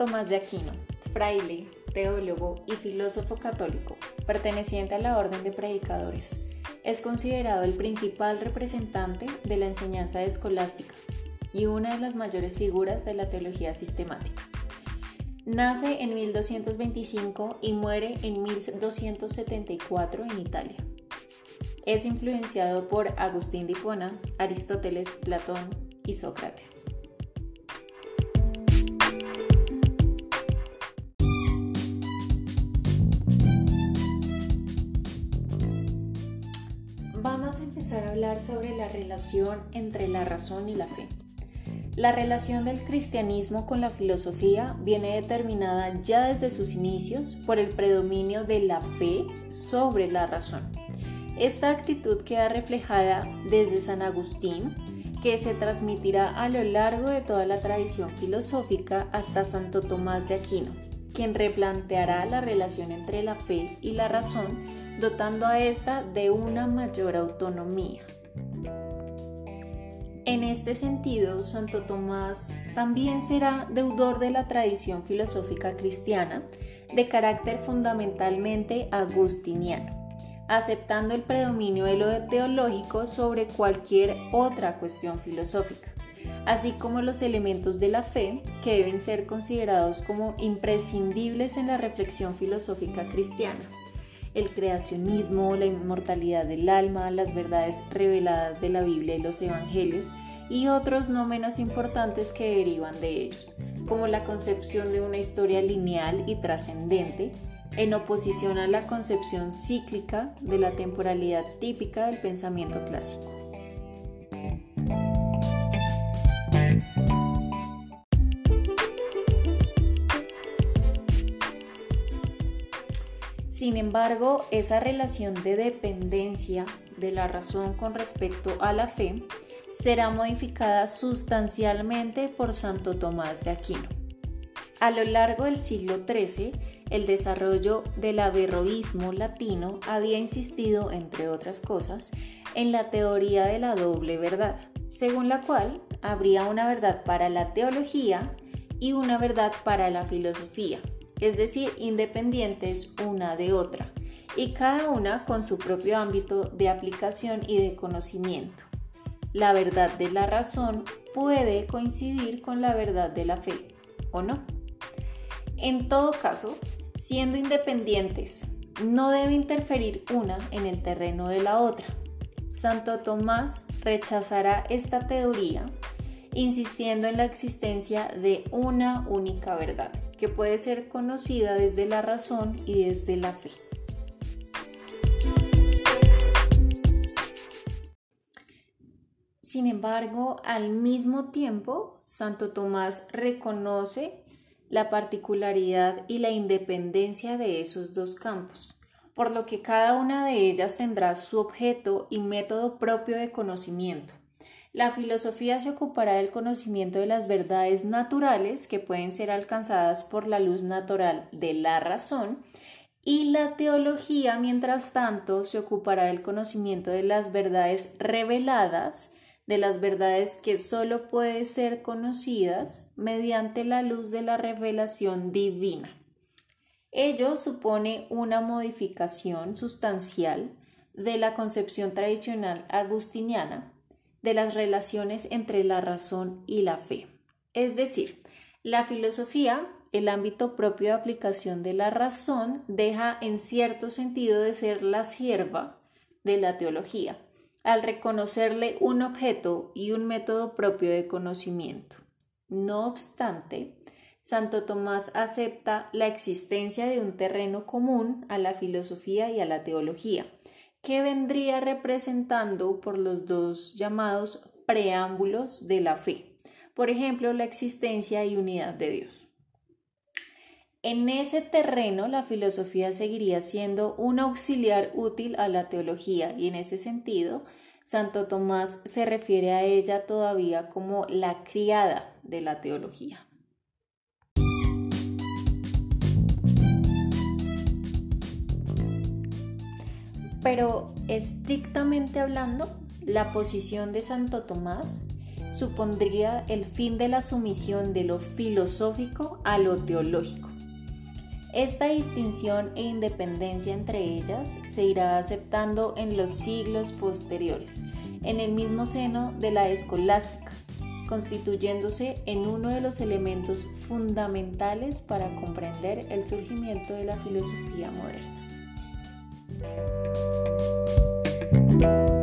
Tomás de Aquino, fraile, teólogo y filósofo católico, perteneciente a la Orden de Predicadores. Es considerado el principal representante de la enseñanza escolástica y una de las mayores figuras de la teología sistemática. Nace en 1225 y muere en 1274 en Italia. Es influenciado por Agustín de Hipona, Aristóteles, Platón y Sócrates. Vamos a empezar a hablar sobre la relación entre la razón y la fe. La relación del cristianismo con la filosofía viene determinada ya desde sus inicios por el predominio de la fe sobre la razón. Esta actitud queda reflejada desde San Agustín, que se transmitirá a lo largo de toda la tradición filosófica hasta Santo Tomás de Aquino, quien replanteará la relación entre la fe y la razón, dotando a ésta de una mayor autonomía. En este sentido, Santo Tomás también será deudor de la tradición filosófica cristiana de carácter fundamentalmente agustiniano, aceptando el predominio de lo teológico sobre cualquier otra cuestión filosófica, así como los elementos de la fe que deben ser considerados como imprescindibles en la reflexión filosófica cristiana el creacionismo, la inmortalidad del alma, las verdades reveladas de la Biblia y los Evangelios, y otros no menos importantes que derivan de ellos, como la concepción de una historia lineal y trascendente, en oposición a la concepción cíclica de la temporalidad típica del pensamiento clásico. Sin embargo, esa relación de dependencia de la razón con respecto a la fe será modificada sustancialmente por Santo Tomás de Aquino. A lo largo del siglo XIII, el desarrollo del averroísmo latino había insistido, entre otras cosas, en la teoría de la doble verdad, según la cual habría una verdad para la teología y una verdad para la filosofía, es decir, independientes una de otra, y cada una con su propio ámbito de aplicación y de conocimiento. La verdad de la razón puede coincidir con la verdad de la fe, ¿o no? En todo caso, siendo independientes, no debe interferir una en el terreno de la otra. Santo Tomás rechazará esta teoría insistiendo en la existencia de una única verdad que puede ser conocida desde la razón y desde la fe. Sin embargo, al mismo tiempo, Santo Tomás reconoce la particularidad y la independencia de esos dos campos, por lo que cada una de ellas tendrá su objeto y método propio de conocimiento. La filosofía se ocupará del conocimiento de las verdades naturales que pueden ser alcanzadas por la luz natural de la razón y la teología, mientras tanto, se ocupará del conocimiento de las verdades reveladas, de las verdades que sólo pueden ser conocidas mediante la luz de la revelación divina. Ello supone una modificación sustancial de la concepción tradicional agustiniana de las relaciones entre la razón y la fe. Es decir, la filosofía, el ámbito propio de aplicación de la razón, deja en cierto sentido de ser la sierva de la teología, al reconocerle un objeto y un método propio de conocimiento. No obstante, Santo Tomás acepta la existencia de un terreno común a la filosofía y a la teología, que vendría representando por los dos llamados preámbulos de la fe, por ejemplo, la existencia y unidad de Dios. En ese terreno la filosofía seguiría siendo un auxiliar útil a la teología y en ese sentido Santo Tomás se refiere a ella todavía como la criada de la teología. Pero estrictamente hablando, la posición de Santo Tomás supondría el fin de la sumisión de lo filosófico a lo teológico. Esta distinción e independencia entre ellas se irá aceptando en los siglos posteriores, en el mismo seno de la escolástica, constituyéndose en uno de los elementos fundamentales para comprender el surgimiento de la filosofía moderna. Thank you.